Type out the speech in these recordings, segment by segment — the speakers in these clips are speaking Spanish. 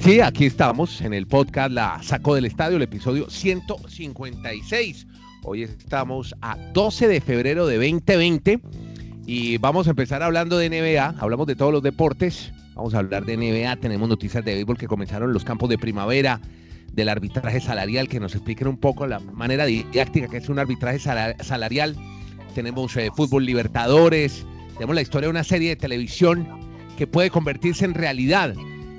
Sí, aquí estamos en el podcast La Saco del Estadio, el episodio 156. Hoy estamos a 12 de febrero de 2020 y vamos a empezar hablando de NBA. Hablamos de todos los deportes. Vamos a hablar de NBA. Tenemos noticias de béisbol que comenzaron los campos de primavera, del arbitraje salarial, que nos expliquen un poco la manera didáctica que es un arbitraje salarial. Tenemos eh, fútbol libertadores. Tenemos la historia de una serie de televisión que puede convertirse en realidad.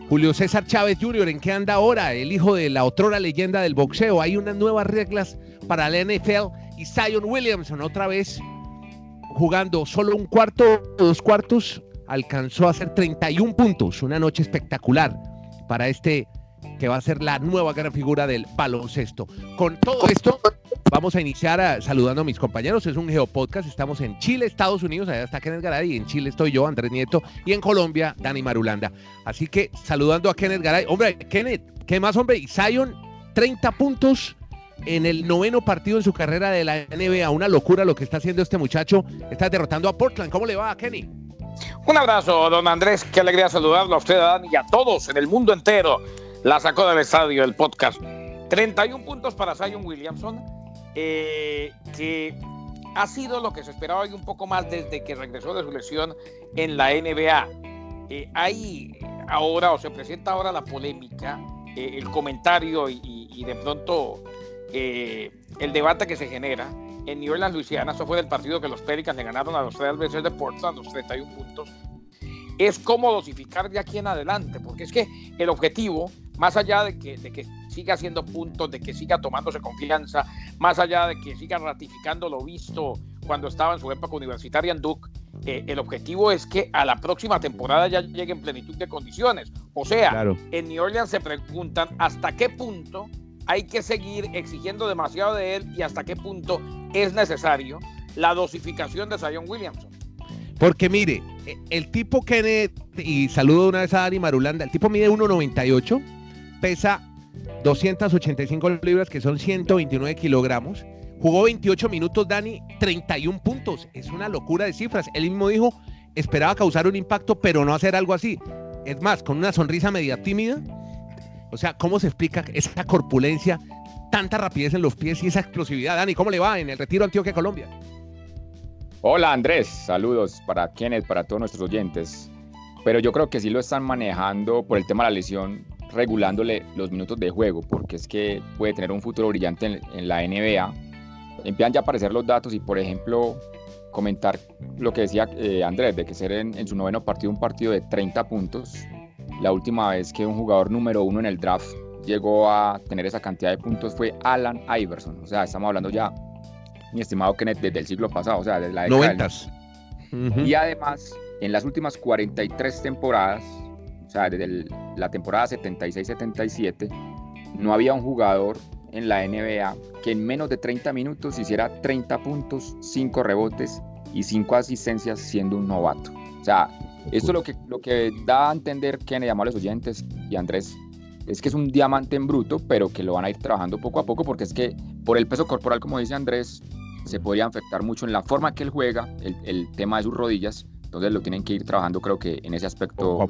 Julio César Chávez Jr., ¿en qué anda ahora? El hijo de la otrora leyenda del boxeo. Hay unas nuevas reglas para la NFL y Zion Williamson otra vez jugando solo un cuarto, dos cuartos, alcanzó a hacer 31 puntos. Una noche espectacular para este que va a ser la nueva gran figura del baloncesto. Con todo esto, vamos a iniciar saludando a mis compañeros. Es un Geopodcast. Estamos en Chile, Estados Unidos. Allá está Kenneth Garay. Y en Chile estoy yo, Andrés Nieto. Y en Colombia, Dani Marulanda. Así que saludando a Kenneth Garay. Hombre, Kenneth, ¿qué más, hombre? Y Zion, 30 puntos en el noveno partido en su carrera de la NBA. Una locura lo que está haciendo este muchacho. Está derrotando a Portland. ¿Cómo le va, Kenny? Un abrazo, don Andrés. Qué alegría saludarlo a usted, a Dani y a todos en el mundo entero la sacó del estadio el podcast. 31 puntos para Zion Williamson, eh, que ha sido lo que se esperaba y un poco más desde que regresó de su lesión en la NBA. Eh, hay ahora, o se presenta ahora la polémica, eh, el comentario y, de pronto el debate que se genera en New Orleans, Luisiana. Eso fue del partido que los Pelicans le ganaron a los Real veces de Portland, los 31 puntos. Es cómo dosificar de aquí en adelante, porque es que el objetivo más allá de que, de que siga haciendo puntos, de que siga tomándose confianza, más allá de que siga ratificando lo visto cuando estaba en su época universitaria en Duke, eh, el objetivo es que a la próxima temporada ya llegue en plenitud de condiciones. O sea, en New Orleans se preguntan hasta qué punto hay que seguir exigiendo demasiado de él y hasta qué punto es necesario la dosificación de Zion Williamson. Porque mire, el tipo Kenneth, y saludo una vez a Dani Marulanda, el tipo mide 1.98 pesa 285 libras, que son 129 kilogramos. Jugó 28 minutos, Dani, 31 puntos. Es una locura de cifras. Él mismo dijo, esperaba causar un impacto, pero no hacer algo así. Es más, con una sonrisa media tímida. O sea, ¿cómo se explica esa corpulencia, tanta rapidez en los pies y esa explosividad? Dani, ¿cómo le va en el retiro Antioquia, Colombia? Hola Andrés, saludos para Kenneth, para todos nuestros oyentes. Pero yo creo que sí lo están manejando por el tema de la lesión regulándole los minutos de juego, porque es que puede tener un futuro brillante en, la NBA. Empiezan ya a aparecer los datos y, por ejemplo, comentar lo que decía eh, Andrés, de que ser en, su noveno partido un partido de 30 puntos. La última vez que un jugador número uno en el draft llegó a tener esa cantidad de puntos fue Alan Iverson. O sea, estamos hablando ya, mi estimado Kenneth, desde el siglo pasado, o sea, desde la década Y además, en las últimas 43 temporadas, o sea, desde la temporada 76-77, no había un jugador en la NBA que en menos de 30 minutos hiciera 30 puntos, 5 rebotes y 5 asistencias siendo un novato. O sea, esto lo que, lo que da a entender que llamó a los oyentes y Andrés es que es un diamante en bruto, pero que lo van a ir trabajando poco a poco porque es que por el peso corporal, como dice Andrés, se podría afectar mucho en la forma que él juega, el, el tema de sus rodillas, entonces lo tienen que ir trabajando creo que en ese aspecto.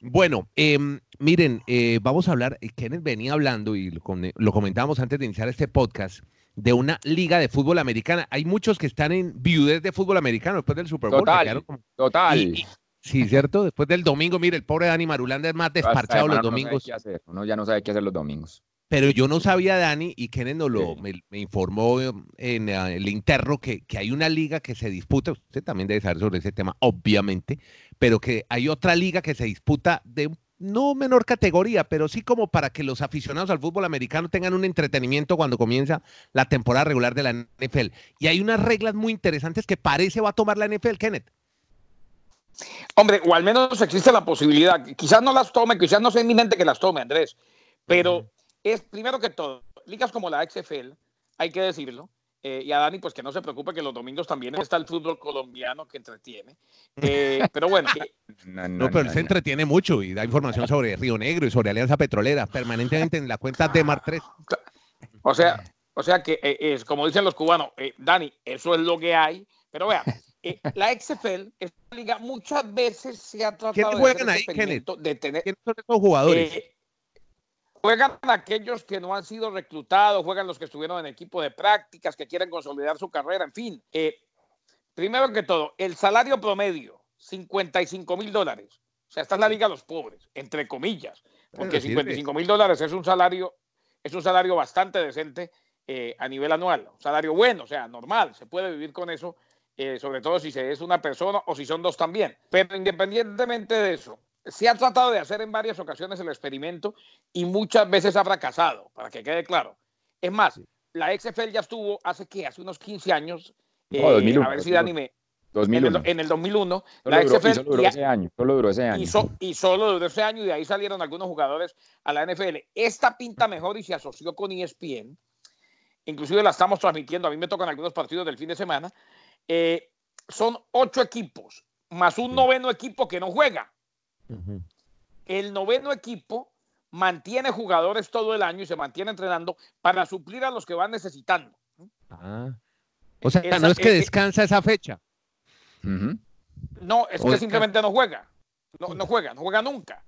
Bueno, em, miren, eh, vamos a hablar, eh, Kenneth venía hablando y lo, comentábamos antes de iniciar este podcast, de una liga de fútbol americana. Hay muchos que están en viudez de fútbol americano después del Super Bowl. Total, total. sí, ¿cierto? Después del domingo, mire, el pobre Dani Marulanda es más desparchado los domingos. Uno ya no sabe qué hacer los domingos. Pero yo no sabía, Dani, y Kenneth lo, me, informó en eh, el interno que, que, hay una liga que se disputa, usted también debe saber sobre ese tema, obviamente, pero que hay otra liga que se disputa de no menor categoría, pero sí como para que los aficionados al fútbol americano tengan un entretenimiento cuando comienza la temporada regular de la NFL. Y hay unas reglas muy interesantes que parece va a tomar la NFL, Kenneth. Hombre, o al menos existe la posibilidad. Quizás no las tome, quizás no sea inminente que las tome, Andrés, pero es primero que todo, ligas como la XFL, hay que decirlo, eh, y a Dani, pues que no se preocupe que los domingos también está el fútbol colombiano que entretiene. Eh, pero bueno. no, pero se entretiene mucho y da información sobre Río Negro y sobre Alianza Petrolera permanentemente en la cuenta de Mar 3. O sea, o sea que eh, es como dicen los cubanos, Dani, eso es lo que hay. Pero vea, eh, la XFL, esta liga, muchas veces se ha tratado ¿Quiénes juegan ahí, Kenneth? de tener. ¿Quiénes son esos jugadores? Juegan aquellos que no han sido reclutados, juegan los que estuvieron en equipo de prácticas, que quieren consolidar su carrera, en fin. Eh, primero que todo, el salario promedio, 55 mil dólares. O sea, esta es la liga de los pobres, entre comillas, porque 55 mil dólares es un salario, es un salario bastante decente eh, a nivel anual, un salario bueno, o sea, normal, se puede vivir con eso, eh, sobre todo si se es una persona o si son dos también. Pero independientemente de eso, se ha tratado de hacer en varias ocasiones el experimento y muchas veces ha fracasado, para que quede claro. Es más, la XFL ya estuvo hace que hace unos 15 años, eh, a ver si Dani me... 2001. En, el, 2001, la XFL... Y solo duró ese año, solo duró ese año. Y, y, solo duró ese año y de ahí salieron algunos jugadores a la NFL. Esta pinta mejor y se asoció con ESPN. Inclusive la estamos transmitiendo, a mí me tocan algunos partidos del fin de semana. Eh, son ocho equipos, más un noveno equipo que no juega. El noveno equipo mantiene jugadores todo el año y se mantiene entrenando para suplir a los que van necesitando. Ah. O sea, no es que descansa esa fecha. No, es que simplemente no juega. No, no, juega, no juega nunca.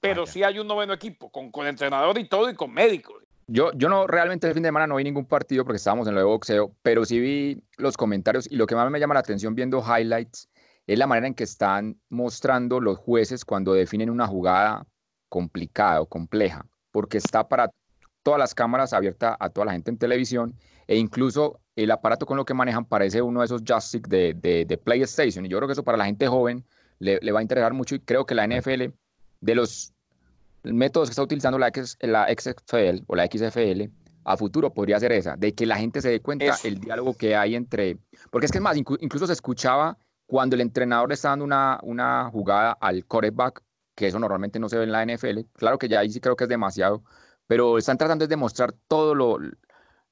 Pero sí hay un noveno equipo, con, con entrenador y todo y con médicos. Yo, yo no, realmente el fin de semana no vi ningún partido porque estábamos en lo de boxeo, pero sí vi los comentarios y lo que más me llama la atención viendo highlights es la manera en que están mostrando los jueces cuando definen una jugada complicada o compleja, porque está para todas las cámaras abierta a toda la gente en televisión e incluso el aparato con lo que manejan parece uno de esos joysticks de, de, PlayStation. Y yo creo que eso para la gente joven le, le, va a interesar mucho y creo que la NFL, de los métodos que está utilizando la, la XFL o la XFL, a futuro podría ser esa, de que la gente se dé cuenta el diálogo que hay entre... Porque es que es más, incluso se escuchaba cuando el entrenador le está dando una, una jugada al quarterback, que eso normalmente no se ve en la NFL, claro que ya ahí sí creo que es demasiado, pero están tratando de demostrar todo lo,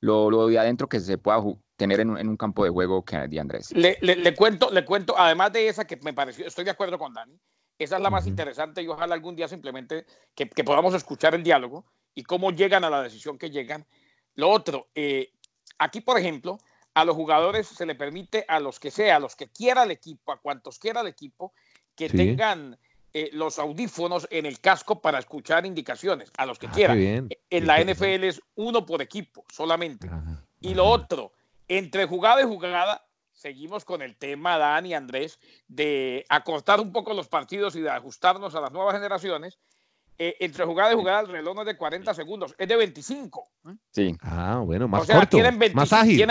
lo, de adentro que se pueda tener en un, campo de juego que de Andrés. Le, le, cuento, le cuento, además de esa que me pareció, estoy de acuerdo con Dani, esa es la más interesante y ojalá algún día simplemente que, que, podamos escuchar el diálogo y cómo llegan a la decisión que llegan. Lo otro, eh, aquí por ejemplo, a los jugadores se le permite a los que sea, a los que quiera el equipo, a cuantos quiera el equipo, que tengan eh, los audífonos en el casco para escuchar indicaciones, a los que ah, quieran. En la NFL es uno por equipo solamente. y lo otro, entre jugada y jugada, seguimos con el tema, Dan y Andrés, de acortar un poco los partidos y de ajustarnos a las nuevas generaciones eh, entre jugada y jugada el reloj no es de 40 segundos, es de 25. ¿eh? Sí. Ah, bueno, más corto, más ágil.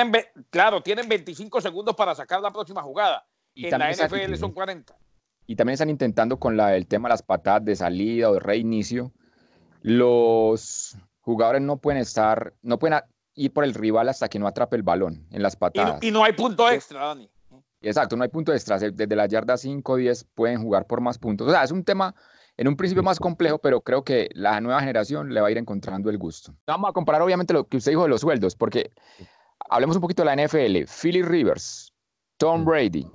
claro, tienen 25 segundos para sacar la próxima jugada. Y en la NFL son 40. Y también están intentando con la, el tema de las patadas de salida o de reinicio. Los jugadores no pueden estar, no pueden ir por el rival hasta que no atrape el balón en las patadas. Y no, hay punto extra, Dani. Exacto, no hay punto extra. Desde la yarda 5 o 10 pueden jugar por más puntos. O sea, es un tema en un principio más complejo, pero creo que la nueva generación le va a ir encontrando el gusto. Vamos a comparar obviamente lo que usted dijo de los sueldos, porque hablemos un poquito de la NFL. Philly Rivers, Tom. Brady,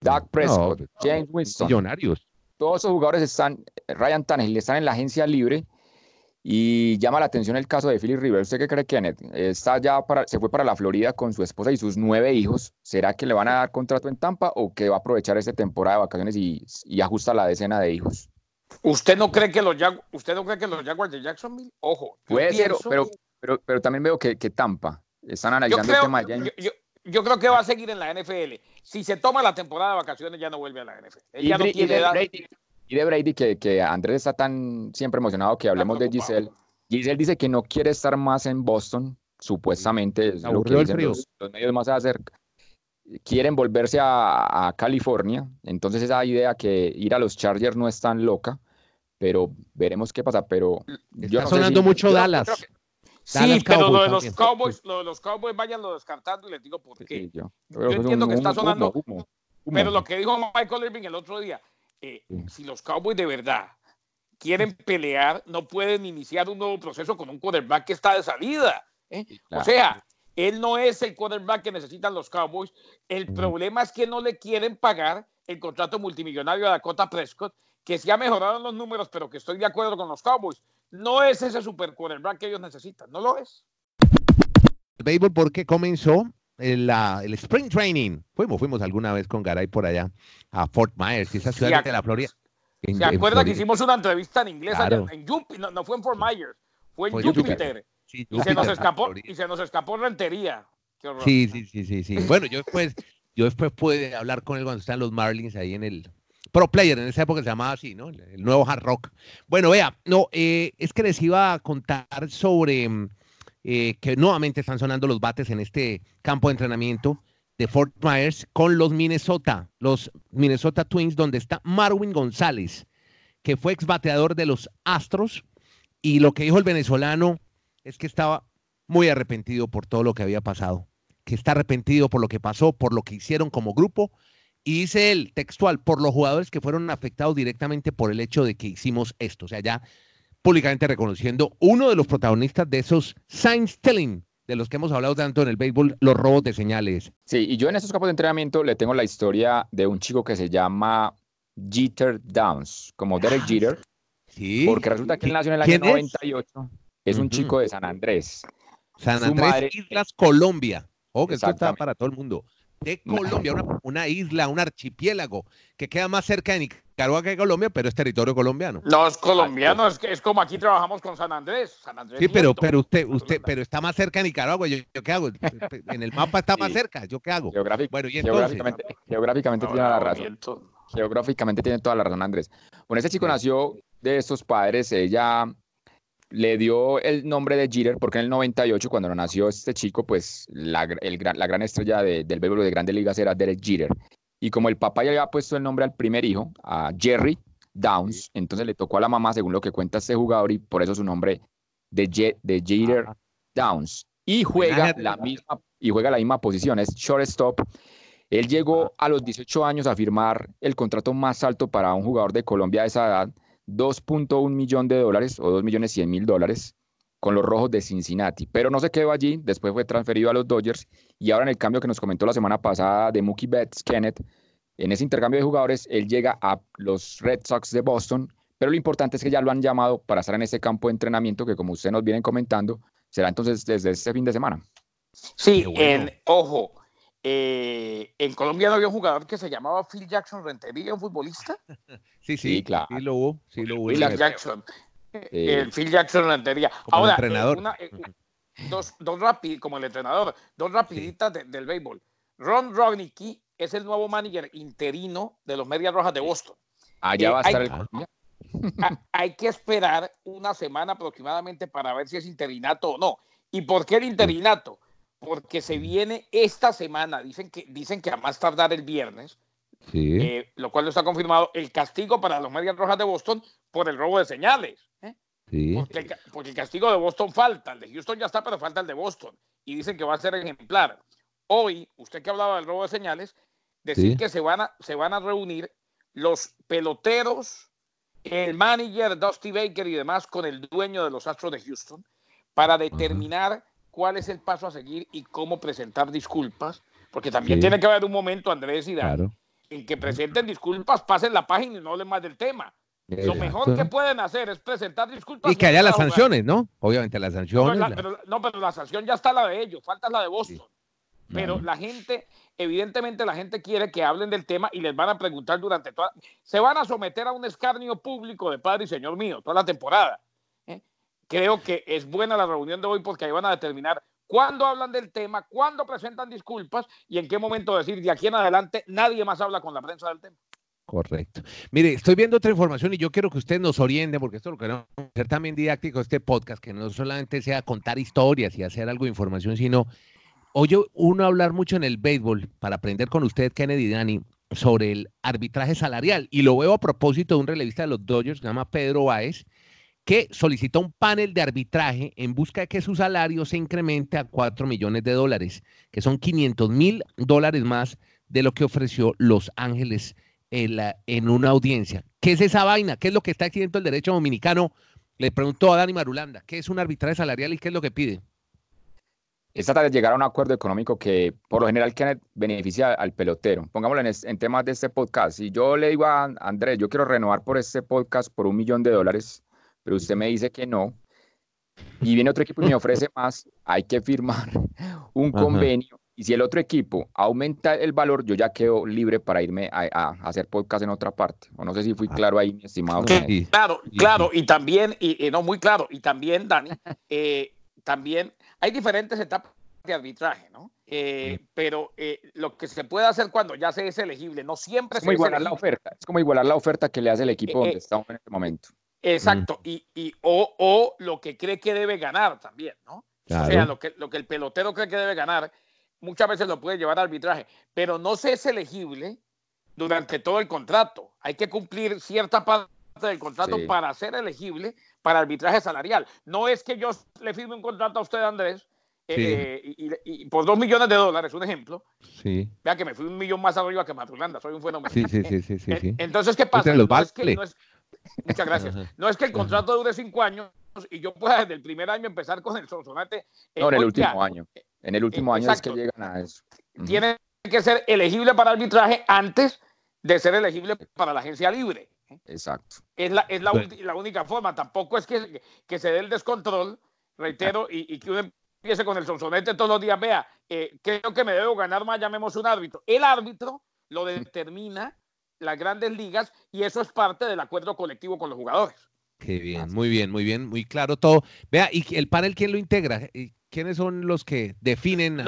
Doug Prescott, James Winston. Millonarios. Todos esos jugadores están, Ryan Tannehill, están en la agencia libre y llama la atención el caso de Philly Rivers. ¿Usted qué cree, Kenneth? Está ya para, se fue para la Florida con su esposa y sus nueve hijos. ¿Será que le van a dar contrato en Tampa o que va a aprovechar esta temporada de vacaciones y, y ajusta la decena de hijos? ¿Usted no cree que los Jaguars, usted no cree que los Jaguars de Jacksonville? Ojo. Puede ser, pero, pero, pero, también veo que, que Tampa están analizando el tema yo, yo, creo que va a seguir en la NFL. Si se toma la temporada de vacaciones, ya no vuelve a la NFL. y, ya no y, de Brady, y de Brady, que, que Andrés está tan siempre emocionado que hablemos de Giselle. Giselle dice que no quiere estar más en Boston, supuestamente. Es lo que dicen los, los, medios más cerca quieren volverse a, California, entonces esa idea que ir a los Chargers no es tan loca, pero veremos qué pasa, pero Está sonando mucho Dallas. sí, pero lo de los Cowboys, lo de los Cowboys vayanlo descartando y les digo por qué. yo, entiendo que está sonando, pero lo que dijo Michael Irving el otro día, eh, si los Cowboys de verdad quieren pelear, no pueden iniciar un nuevo proceso con un quarterback que está de salida. ¿eh? O sea, él no es el quarterback que necesitan los Cowboys. El problema es que no le quieren pagar el contrato multimillonario a Dakota Prescott, que sí ha mejorado los números, pero que estoy de acuerdo con los Cowboys. No es ese super quarterback que ellos necesitan, no lo es. El béisbol, ¿por qué comenzó? el, el, Spring Training. Fuimos, fuimos alguna vez con Garay por allá a Fort Myers, esa ciudad de la Florida. ¿Se acuerda que hicimos una entrevista en inglés en Júpiter? No, fue en Fort Myers, fue en Júpiter. Y, se nos escapó, y se nos escapó rentería. Sí, sí, sí, sí, sí. Bueno, yo después, yo después pude hablar con él cuando están los Marlins ahí en el Pro Player, en esa época se llamaba así, ¿no? El, nuevo Hard Rock. Bueno, vea, no, eh, es que les iba a contar sobre eh, que nuevamente están sonando los bates en este campo de entrenamiento de Fort Myers con los Minnesota, los Minnesota Twins, donde está Marwin González, que fue exbateador de los Astros, y lo que dijo el venezolano es que estaba muy arrepentido por todo lo que había pasado, que está arrepentido por lo que pasó, por lo que hicieron como grupo, y dice él, textual, por los jugadores que fueron afectados directamente por el hecho de que hicimos esto, o sea, ya públicamente reconociendo uno de los protagonistas de esos signs telling de los que hemos hablado tanto en el béisbol, los robos de señales. Sí, y yo en estos campos de entrenamiento le tengo la historia de un chico que se llama Jeter Downs, como Derek ah, Jeter. Sí. Porque resulta que él nació en el año 98. Es un chico de San Andrés. San Andrés, Islas Colombia. Oh, que esto está para todo el mundo. De Colombia, una, una, isla, un archipiélago que queda más cerca de Nicaragua que Colombia, pero es territorio colombiano. No es colombiano, es, es como aquí trabajamos con San Andrés. San Andrés sí, pero, pero usted, usted, pero está más cerca de Nicaragua. ¿Yo, qué hago? En el mapa está más cerca. ¿Yo qué hago? bueno, y geográficamente, geográficamente tiene la razón. Geográficamente tiene toda la razón, Andrés. Bueno, ese chico nació de estos padres. Ella le dio el nombre de Jeter porque en el 98, cuando nació este chico, pues la, el, la gran estrella del béisbol de grandes ligas era Derek Jeter. Y como el papá ya había puesto el nombre al primer hijo, a Jerry Downs, entonces le tocó a la mamá, según lo que cuenta este jugador, y por eso su nombre de, de Jeter Downs. Y juega, la misma, y juega la misma posición, es shortstop. Él llegó a los 18 años a firmar el contrato más alto para un jugador de Colombia de esa edad, 2.1 millón de dólares o 2 millones 100 mil dólares con los rojos de Cincinnati, pero no se quedó allí, después fue transferido a los Dodgers y ahora en el cambio que nos comentó la semana pasada de Mookie Betts, Kenneth, en ese intercambio de jugadores, él llega a los Red Sox de Boston, pero lo importante es que ya lo han llamado para estar en ese campo de entrenamiento que como ustedes nos vienen comentando, será entonces desde este fin de semana. Sí, en, ojo, eh, en Colombia no había un jugador que se llamaba Phil Jackson Rentería, un futbolista. Sí, sí, claro. Sí lo hubo, sí lo hubo. Phil Jackson. Eh, el Phil Jackson Rentería. Ahora, entrenador. Eh, dos, dos como el entrenador, dos rapiditas del béisbol. Ron Rognicki es el nuevo manager interino de los Medias Rojas de Boston. Allá va a estar el hay que esperar una semana aproximadamente para ver si es interinato o no. ¿Y por qué el interinato? Porque se viene esta semana, dicen que, dicen que a más tardar el viernes, eh, lo cual no está confirmado, el castigo para los Medias Rojas de Boston por el robo de señales. ¿eh? Porque, el, castigo de Boston falta, el de Houston ya está, pero falta el de Boston. Y dicen que va a ser ejemplar. Hoy, usted que hablaba del robo de señales, decir que se van, a, se van a reunir los peloteros, el manager Dusty Baker y demás con el dueño de los Astros de Houston para determinar cuál es el paso a seguir y cómo presentar disculpas, porque también tiene que haber un momento, Andrés y en que presenten disculpas, pasen la página y no hablen más del tema. Lo mejor que pueden hacer es presentar disculpas. Y que haya las sanciones, ¿no? Obviamente las sanciones. No, pero, la sanción ya está la de ellos, falta la de Boston. Pero la gente, evidentemente la gente quiere que hablen del tema y les van a preguntar durante toda... Se van a someter a un escarnio público de Padre y Señor mío toda la temporada creo que es buena la reunión de hoy porque ahí van a determinar cuándo hablan del tema, cuándo presentan disculpas y en qué momento decir de aquí en adelante nadie más habla con la prensa del tema. Correcto. Mire, estoy viendo otra información y yo quiero que usted nos oriente, porque esto lo queremos hacer también didáctico, este podcast, que no solamente sea contar historias y hacer algo de información, sino oye uno hablar mucho en el béisbol para aprender con usted, Kennedy Dani, sobre el arbitraje salarial. Y lo veo a propósito de un relevista de los Dodgers que se llama Pedro Báez, que solicitó un panel de arbitraje en busca de que su salario se incremente a 4 millones de dólares, que son 500 mil dólares más de lo que ofreció Los Ángeles en, una audiencia. ¿Qué es esa vaina? ¿Qué es lo que está exigiendo el derecho dominicano? Le preguntó a Dani Marulanda, ¿qué es un arbitraje salarial y qué es lo que pide? Es tratar de llegar a un acuerdo económico que por lo general beneficia al pelotero. Pongámoslo en, en temas de este podcast. Si yo le digo a Andrés, yo quiero renovar por este podcast por un millón de dólares, pero usted me dice que no, y viene otro equipo y me ofrece más, hay que firmar un convenio y si el otro equipo aumenta el valor, yo ya quedo libre para irme a, hacer podcast en otra parte. O no sé si fui ah. claro ahí, mi estimado. claro, claro, y también, y, no muy claro, y también, Dani, eh, también hay diferentes etapas de arbitraje, ¿no? Eh, pero eh, lo que se puede hacer cuando ya se es elegible, no siempre es como igualar la oferta, es como igualar la oferta que le hace el equipo donde estamos en este momento. Exacto, y, y o, o, lo que cree que debe ganar también, ¿no? O sea, lo que, lo que el pelotero cree que debe ganar, muchas veces lo puede llevar a arbitraje, pero no se es elegible durante todo el contrato. Hay que cumplir cierta parte del contrato para ser elegible para arbitraje salarial. No es que yo le firme un contrato a usted, Andrés, eh, y, por dos millones de dólares, un ejemplo. Sí. Vea que me fui un millón más arriba que Matrulanda, soy un fenómeno. Sí, sí, sí, sí, Entonces, ¿qué pasa? Muchas gracias. No es que el contrato dure cinco años y yo pueda desde el primer año empezar con el Sonsonate. No, en el último año. En el último año es que llegan a eso. Tiene que ser elegible para arbitraje antes de ser elegible para la agencia libre. Exacto. Es la, es la, la única forma. Tampoco es que, que, se dé el descontrol, reitero, y, y, que uno empiece con el sonsonete todos los días. Vea, eh, creo que me debo ganar más, llamemos un árbitro. El árbitro lo determina las grandes ligas y eso es parte del acuerdo colectivo con los jugadores. Qué bien, muy bien, muy bien, muy claro todo. Vea, ¿y el panel quién lo integra? ¿Quiénes son los que definen?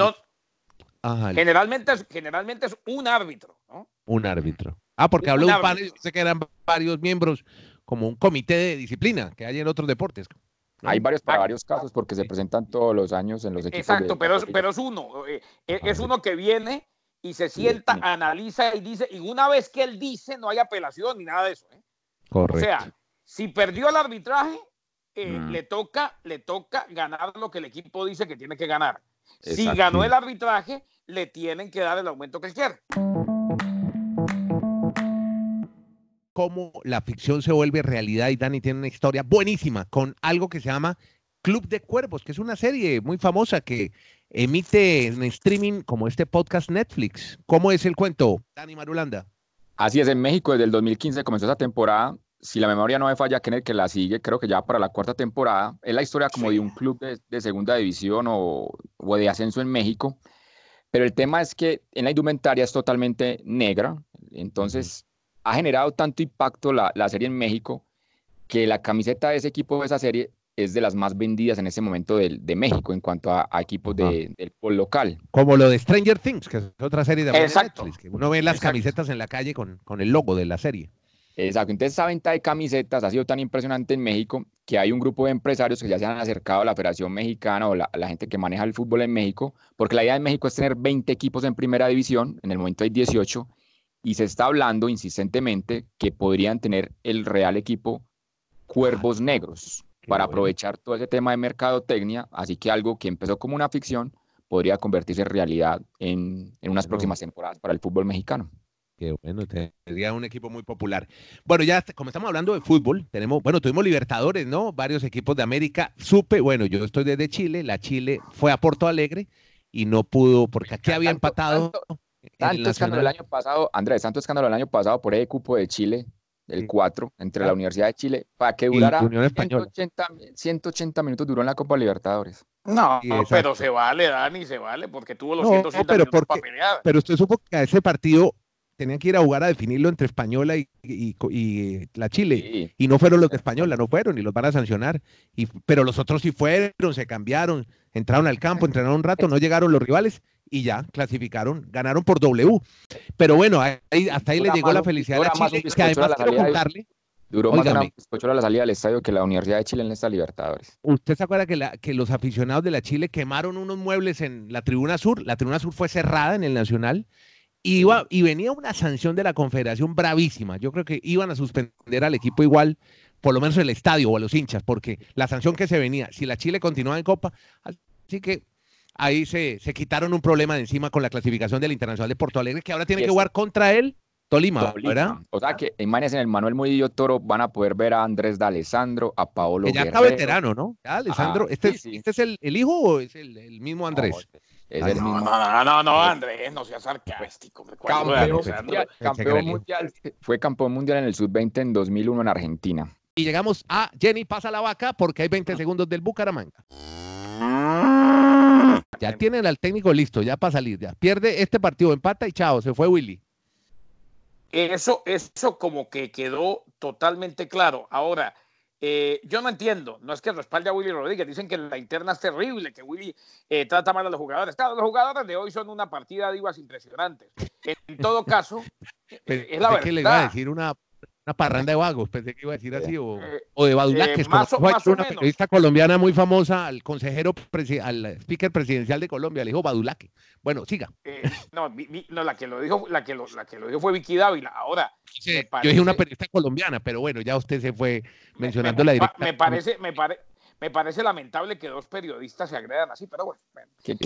generalmente, es, generalmente es un árbitro, ¿no? Un árbitro. Ah, porque habló de un panel, sé que eran varios miembros, como un comité de disciplina que hay en otros deportes. Hay varios para varios casos porque se presentan todos los años en los equipos. Exacto, pero, es, pero es uno. Eh, eh, es uno que viene y se sienta, analiza y dice, y una vez que él dice, no hay apelación ni nada de eso. ¿eh? Correcto. O sea, si perdió el arbitraje, eh, mm. le, toca, le toca ganar lo que el equipo dice que tiene que ganar. Si ganó el arbitraje, le tienen que dar el aumento que quiere. Cómo la ficción se vuelve realidad y Dani tiene una historia buenísima con algo que se llama Club de Cuervos, que es una serie muy famosa que emite en streaming como este podcast Netflix. ¿Cómo es el cuento, Dani Marulanda? Así es, en México desde el 2015 comenzó esa temporada. Si la memoria no me falla, Kenneth, que la sigue, creo que ya para la cuarta temporada, es la historia como de un club de, segunda división o, de ascenso en México, pero el tema es que en la indumentaria es totalmente negra, entonces ha generado tanto impacto la, serie en México que la camiseta de ese equipo de esa serie es de las más vendidas en ese momento de, de México en cuanto a, equipos del pol local. Como lo de Stranger Things, que es otra serie de Netflix, que uno ve las camisetas en la calle con, con el logo de la serie. Exacto, entonces esa venta de camisetas ha sido tan impresionante en México que hay un grupo de empresarios que ya se han acercado a la Federación Mexicana o la, la gente que maneja el fútbol en México, porque la idea en México es tener 20 equipos en primera división, en el momento hay 18, y se está hablando insistentemente que podrían tener el real equipo Cuervos Negros para aprovechar todo ese tema de mercadotecnia, así que algo que empezó como una ficción podría convertirse en realidad en, en unas próximas temporadas para el fútbol mexicano. Qué bueno, sería un equipo muy popular. Bueno, ya como estamos hablando de fútbol, tenemos, bueno, tuvimos Libertadores, ¿no? Varios equipos de América. Supe, bueno, yo estoy desde Chile, la Chile fue a Porto Alegre y no pudo, porque aquí había empatado. Tanto, escándalo el año pasado, Andrés, tanto escándalo el año pasado por el cupo de Chile, el 4, entre la Universidad de Chile, para que durara 180, 180, minutos duró en la Copa Libertadores. No, pero se vale, Dani, se vale, porque tuvo los 180 pero minutos para pelear. Pero usted supo que a ese partido tenían que ir a jugar a definirlo entre Española y, la Chile. Y no fueron los de Española, no fueron y los van a sancionar. Y, pero los otros sí fueron, se cambiaron, entraron al campo, entrenaron un rato, no llegaron los rivales y ya clasificaron, ganaron por W. Pero bueno, hasta ahí le llegó la felicidad a la Chile, que además quiero contarle. Duró más la salida del estadio que la Universidad de Chile en esta Libertadores. ¿Usted se acuerda que, la, que los aficionados de la Chile quemaron unos muebles en la tribuna sur? La tribuna sur fue cerrada en el Nacional Iba, y venía una sanción de la Confederación bravísima. Yo creo que iban a suspender al equipo igual, por lo menos el estadio o a los hinchas, porque la sanción que se venía, si la Chile continuaba en Copa, así que ahí se, se quitaron un problema de encima con la clasificación del Internacional de Porto Alegre, que ahora tiene que jugar contra él. Tolima, ¿verdad? O sea que imágenes en el Manuel Murillo Toro van a poder ver a Andrés D'Alessandro, a Paolo que ya está veterano, ¿no? Ya, Alessandro, este, ¿este, es el, el, hijo o es el, el mismo Andrés? Este, no, no, no, no, Andrés, no seas sarcástico. Campeón, mundial, fue campeón mundial en el sub-20 en 2001 en Argentina. Y llegamos a Jenny pasa la vaca porque hay 20 segundos del Bucaramanga. Ya tienen al técnico listo, ya para salir. Ya pierde este partido, empata y chao, se fue Willy. Eso, eso como que quedó totalmente claro. Ahora, eh, yo no entiendo, no es que respalde a Willy Rodríguez, dicen que la interna es terrible, que Willy eh, trata mal a los jugadores. Claro, los jugadores de hoy son una partida de divas impresionantes. En todo caso, es la verdad. que le iba a decir una una parranda de vagos, pensé que iba a decir así, o, eh, o de badulaques, eh, más o, más una periodista colombiana muy famosa al consejero, al speaker presidencial de Colombia, le dijo badulaque. Bueno, siga. Eh, no, no, la que lo dijo, la que lo, la que lo dijo fue Vicky Dávila. Ahora, yo dije una periodista colombiana, pero bueno, ya usted se fue mencionando la directa. Me parece, me parece me parece lamentable que dos periodistas se agredan así, pero bueno. ¿Quién,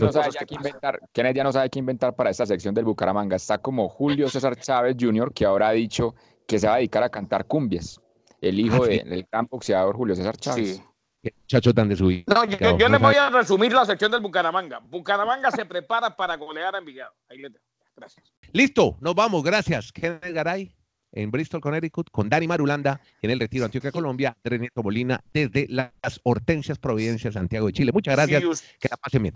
no sabe ya qué inventar, ya no sabe qué inventar para esta sección del Bucaramanga? Está como Julio César Chávez Jr., que ahora ha dicho que se va a dedicar a cantar cumbias, el hijo ah, del gran boxeador Julio César Chávez. Sí. Muchacho tan de su vida. No, yo, yo le voy a resumir la sección del Bucaramanga. Bucaramanga se prepara para golear a Envigado. Ahí le Gracias. Listo, nos vamos. Gracias. Kenneth Garay en Bristol, Connecticut, con Dani Marulanda en el Retiro Antioquia, Colombia, René Molina desde las Hortensias Providencias, Santiago de Chile. Muchas gracias. que la pasen bien.